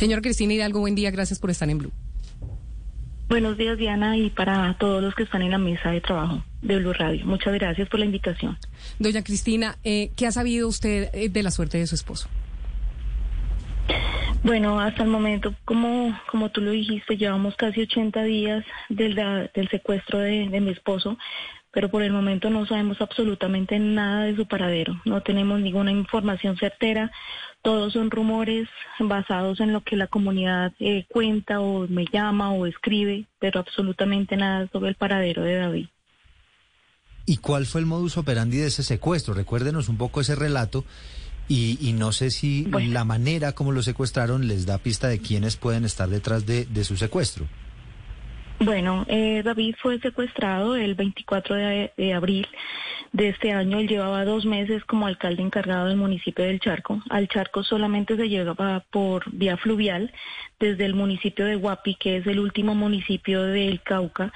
Señor Cristina Hidalgo, buen día, gracias por estar en Blue. Buenos días, Diana, y para todos los que están en la mesa de trabajo de Blue Radio. Muchas gracias por la invitación. Doña Cristina, eh, ¿qué ha sabido usted eh, de la suerte de su esposo? Bueno, hasta el momento, como, como tú lo dijiste, llevamos casi 80 días del, del secuestro de, de mi esposo, pero por el momento no sabemos absolutamente nada de su paradero. No tenemos ninguna información certera. Todos son rumores basados en lo que la comunidad eh, cuenta o me llama o escribe, pero absolutamente nada sobre el paradero de David. ¿Y cuál fue el modus operandi de ese secuestro? Recuérdenos un poco ese relato y, no sé si la manera como lo secuestraron les da pista de quiénes pueden estar detrás de, de su secuestro. Bueno, eh, David fue secuestrado el 24 de, abril de este año. Él llevaba dos meses como alcalde encargado del municipio del Charco. Al Charco solamente se llegaba por vía fluvial desde el municipio de Guapi, que es el último municipio del Cauca,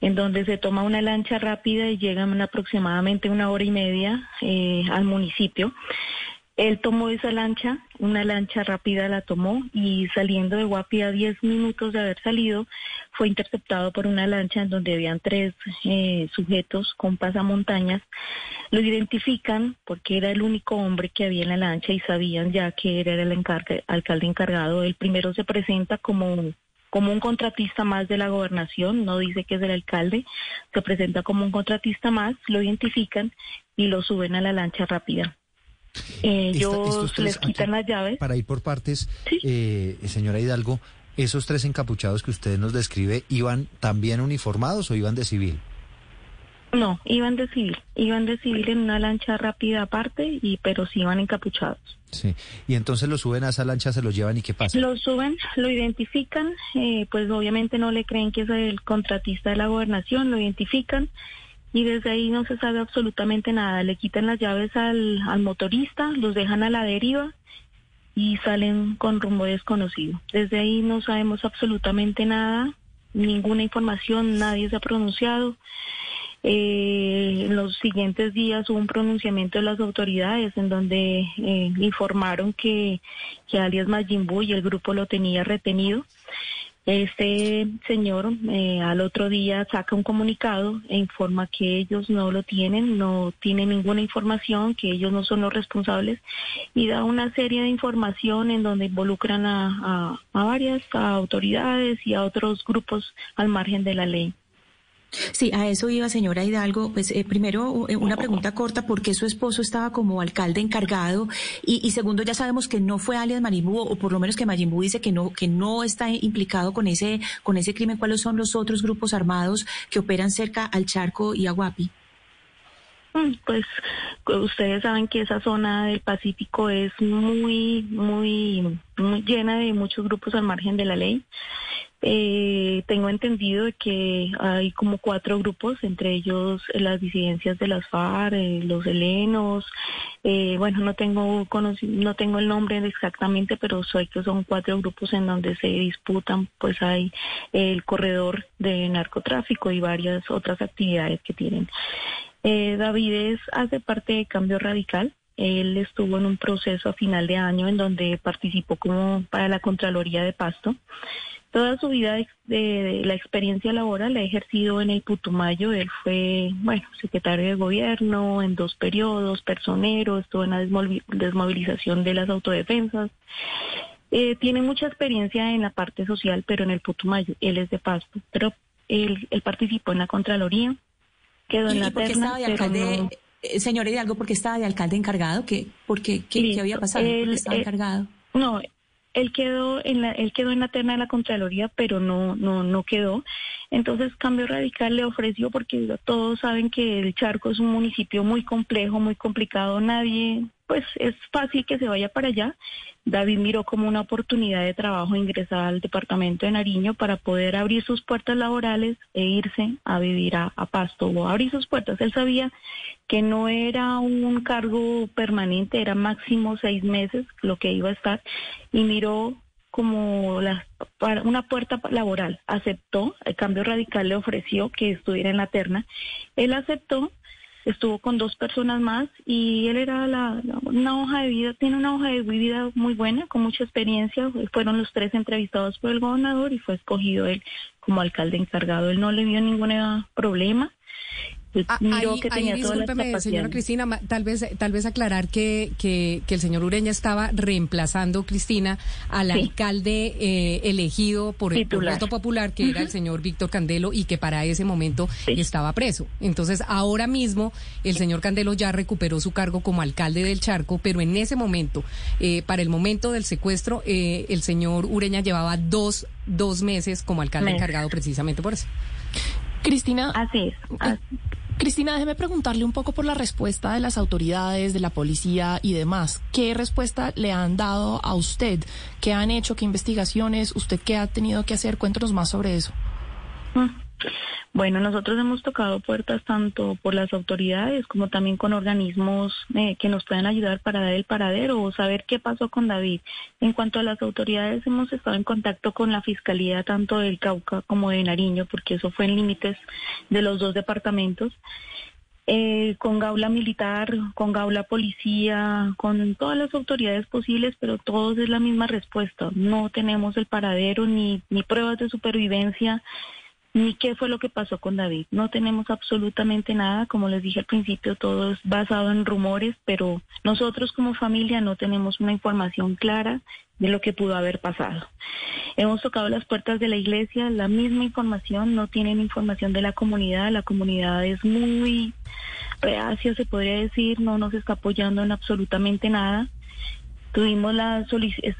en donde se toma una lancha rápida y llegan aproximadamente una hora y media eh, al municipio. Él tomó esa lancha, una lancha rápida la tomó y saliendo de Guapi a 10 minutos de haber salido, fue interceptado por una lancha en donde habían tres eh, sujetos con pasamontañas. Lo identifican porque era el único hombre que había en la lancha y sabían ya que era el alcalde encargado. El primero se presenta como como un contratista más de la gobernación, no dice que es el alcalde, se presenta como un contratista más, lo identifican y lo suben a la lancha rápida. Eh, ellos les quitan las llaves. Para ir por partes, eh, señora Hidalgo, ¿esos tres encapuchados que usted nos describe iban también uniformados o iban de civil? No, iban de civil, iban de civil en una lancha rápida aparte, y pero sí iban encapuchados. Sí, y entonces lo suben a esa lancha, se los llevan y qué pasa? Lo suben, lo identifican, eh, pues obviamente no le creen que es el contratista de la gobernación, lo identifican y desde ahí no se sabe absolutamente nada. Le quitan las llaves al, al motorista, los dejan a la deriva y salen con rumbo desconocido. Desde ahí no sabemos absolutamente nada, ninguna información, nadie se ha pronunciado. Eh, en los siguientes días hubo un pronunciamiento de las autoridades en donde eh, informaron que, que alias Majimbu y el grupo lo tenía retenido. Este señor eh, al otro día saca un comunicado e informa que ellos no lo tienen, no tienen ninguna información, que ellos no son los responsables y da una serie de información en donde involucran a, a varias autoridades y a otros grupos al margen de la ley. Sí, a eso iba, señora Hidalgo. Pues eh, primero, eh, una pregunta corta, ¿por qué su esposo estaba como alcalde encargado? Y, segundo, ya sabemos que no fue alias Marimbu, o por lo menos que Marimbu dice que no, que no está implicado con ese, con ese crimen. ¿Cuáles son los otros grupos armados que operan cerca al Charco y a Guapi? Mm, pues ustedes saben que esa zona del Pacífico es muy, muy, muy llena de muchos grupos al margen de la ley. Eh, tengo entendido que hay como cuatro grupos, entre ellos eh, las disidencias de las FARC, eh, los helenos, eh, bueno, no tengo no tengo el nombre exactamente, pero sé que son cuatro grupos en donde se disputan, pues hay el corredor de narcotráfico y varias otras actividades que tienen. Eh, David hace parte de Cambio Radical, él estuvo en un proceso a final de año en donde participó como para la Contraloría de Pasto. Toda su vida de, la experiencia laboral la ha ejercido en el Putumayo. Él fue, bueno, secretario de gobierno en dos periodos, personero, estuvo en la desmovilización de las autodefensas. Eh, tiene mucha experiencia en la parte social, pero en el Putumayo. Él es de Pasto, pero él, participó en la Contraloría, quedó en la terna, alcalde, eh, Señor Hidalgo, ¿por qué estaba de alcalde encargado? ¿Qué, por qué, qué, había pasado? Él, estaba eh, encargado? No, él quedó en la, él quedó en la terna de la Contraloría, pero no, no, no quedó. Entonces Cambio Radical le ofreció, porque todos saben que el Charco es un municipio muy complejo, muy complicado, nadie, pues es fácil que se vaya para allá. David miró como una oportunidad de trabajo ingresar al departamento de Nariño para poder abrir sus puertas laborales e irse a vivir a, Pasto o abrir sus puertas. Él sabía que no era un cargo permanente, era máximo seis meses lo que iba a estar y miró como la, una puerta laboral. Aceptó, el cambio radical le ofreció que estuviera en la terna. Él aceptó estuvo con dos personas más y él era la, una hoja de vida, tiene una hoja de vida muy buena, con mucha experiencia. Fueron los tres entrevistados por el gobernador y fue escogido él como alcalde encargado. Él no le vio ningún problema ah, ahí, que discúlpeme, señora Cristina, tal vez, tal vez aclarar que, que, el señor Ureña estaba reemplazando, Cristina, al alcalde eh, elegido por el voto popular, que era el señor Víctor Candelo, y que para ese momento estaba preso. Entonces, ahora mismo, el señor Candelo ya recuperó su cargo como alcalde del Charco, pero en ese momento, eh, para el momento del secuestro, eh, el señor Ureña llevaba dos, dos meses como alcalde encargado precisamente por eso. Cristina. Así es. Cristina, déjeme preguntarle un poco por la respuesta de las autoridades, de la policía y demás. ¿Qué respuesta le han dado a usted? ¿Qué han hecho? ¿Qué investigaciones? ¿Usted qué ha tenido que hacer? Cuéntanos más sobre eso. Mm. Bueno, nosotros hemos tocado puertas tanto por las autoridades como también con organismos eh, que nos puedan ayudar para dar el paradero o saber qué pasó con David. En cuanto a las autoridades, hemos estado en contacto con la Fiscalía tanto del Cauca como de Nariño, porque eso fue en límites de los dos departamentos. Eh, con gaula militar, con gaula policía, con todas las autoridades posibles, pero todos es la misma respuesta. No tenemos el paradero ni, ni pruebas de supervivencia ni qué fue lo que pasó con David. No tenemos absolutamente nada, como les dije al principio, todo es basado en rumores, pero nosotros como familia no tenemos una información clara de lo que pudo haber pasado. Hemos tocado las puertas de la iglesia, la misma información, no tienen información de la comunidad, la comunidad es muy reacia, se podría decir, no nos está apoyando en absolutamente nada. Tuvimos la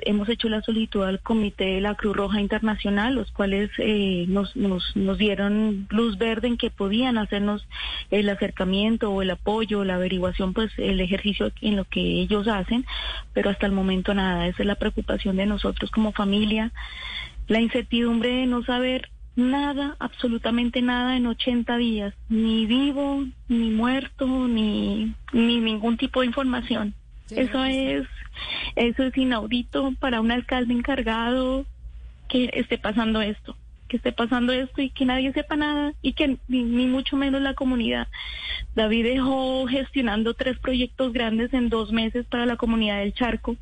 hemos hecho la solicitud al Comité de la Cruz Roja Internacional, los cuales eh, nos, nos, nos dieron luz verde en que podían hacernos el acercamiento o el apoyo, la averiguación, pues el ejercicio en lo que ellos hacen, pero hasta el momento nada. Esa es la preocupación de nosotros como familia, la incertidumbre de no saber nada, absolutamente nada en 80 días, ni vivo, ni muerto, ni, ni ningún tipo de información. Eso es eso es inaudito para un alcalde encargado que esté pasando esto, que esté pasando esto y que nadie sepa nada y que ni, mucho menos la comunidad. David dejó gestionando tres proyectos grandes en dos meses para la comunidad del Charco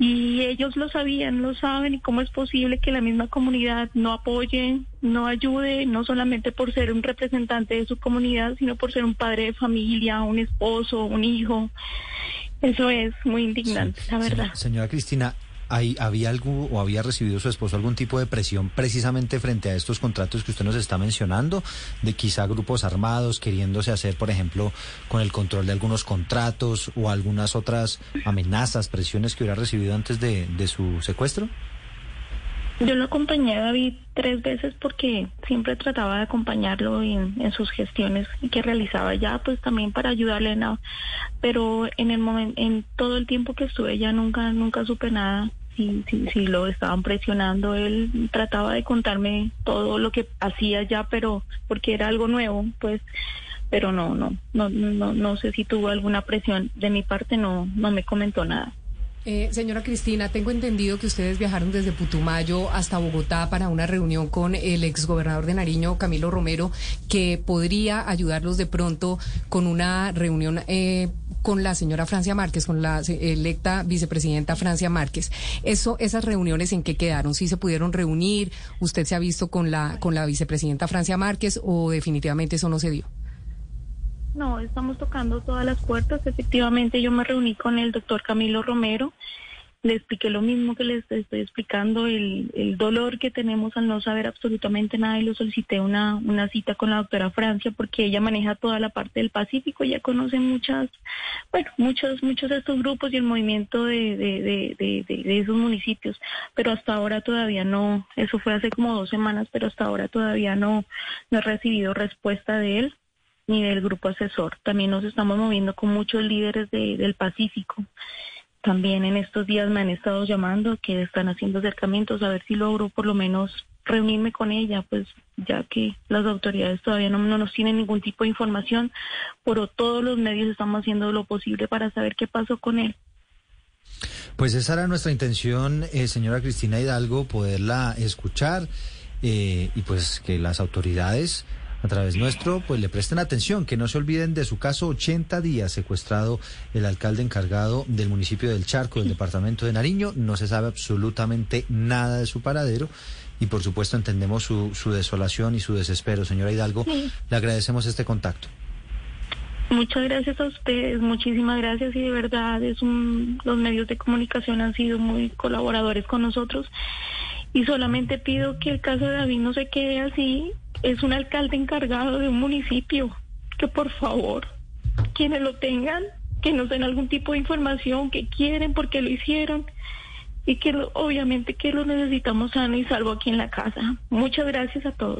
y ellos lo sabían, lo saben y cómo es posible que la misma comunidad no apoye, no ayude, no solamente por ser un representante de su comunidad, sino por ser un padre de familia, un esposo, un hijo. Eso es muy indignante, la verdad. Señora Cristina, ¿había algo o había recibido su esposo algún tipo de presión precisamente frente a estos contratos que usted nos está mencionando? De quizá grupos armados queriéndose hacer, por ejemplo, con el control de algunos contratos o algunas otras amenazas, presiones que hubiera recibido antes de su secuestro? Yo lo acompañé a David tres veces porque siempre trataba de acompañarlo en, sus gestiones que realizaba ya, pues también para ayudarle, ¿no? pero en el momento, en todo el tiempo que estuve ya nunca, nunca supe nada. Si, si, si lo estaban presionando, él trataba de contarme todo lo que hacía ya, pero porque era algo nuevo, pues pero no, no, no, no, no sé si tuvo alguna presión de mi parte, no, no me comentó nada. Eh, señora Cristina, tengo entendido que ustedes viajaron desde Putumayo hasta Bogotá para una reunión con el exgobernador de Nariño, Camilo Romero, que podría ayudarlos de pronto con una reunión eh, con la señora Francia Márquez, con la electa vicepresidenta Francia Márquez. Eso, esas reuniones en qué quedaron, si se pudieron reunir, usted se ha visto con la con la vicepresidenta Francia Márquez o definitivamente eso no se dio. No, estamos tocando todas las puertas. Efectivamente, yo me reuní con el doctor Camilo Romero. Le expliqué lo mismo que les estoy explicando, el, el dolor que tenemos al no saber absolutamente nada y lo solicité una, cita con la doctora Francia porque ella maneja toda la parte del Pacífico, ella conoce muchas, bueno, muchos, muchos de estos grupos y el movimiento de, de, de, de esos municipios, pero hasta ahora todavía no, eso fue hace como dos semanas, pero hasta ahora todavía no, no he recibido respuesta de él ni del grupo asesor. También nos estamos moviendo con muchos líderes del Pacífico. También en estos días me han estado llamando que están haciendo acercamientos a ver si logro por lo menos reunirme con ella, pues ya que las autoridades todavía no, nos tienen ningún tipo de información, pero todos los medios estamos haciendo lo posible para saber qué pasó con él. Pues esa era nuestra intención, eh, señora Cristina Hidalgo, poderla escuchar eh, y pues que las autoridades a través nuestro, pues le presten atención, que no se olviden de su caso 80 días secuestrado el alcalde encargado del municipio del Charco, del departamento de Nariño. No se sabe absolutamente nada de su paradero y por supuesto entendemos su, su desolación y su desespero. Señora Hidalgo, le agradecemos este contacto. Muchas gracias a ustedes, muchísimas gracias y de verdad es un, los medios de comunicación han sido muy colaboradores con nosotros y solamente pido que el caso de David no se quede así. Es un alcalde encargado de un municipio, que por favor, quienes lo tengan, que nos den algún tipo de información, que quieren, porque lo hicieron y que obviamente que lo necesitamos sano y salvo aquí en la casa. Muchas gracias a todos.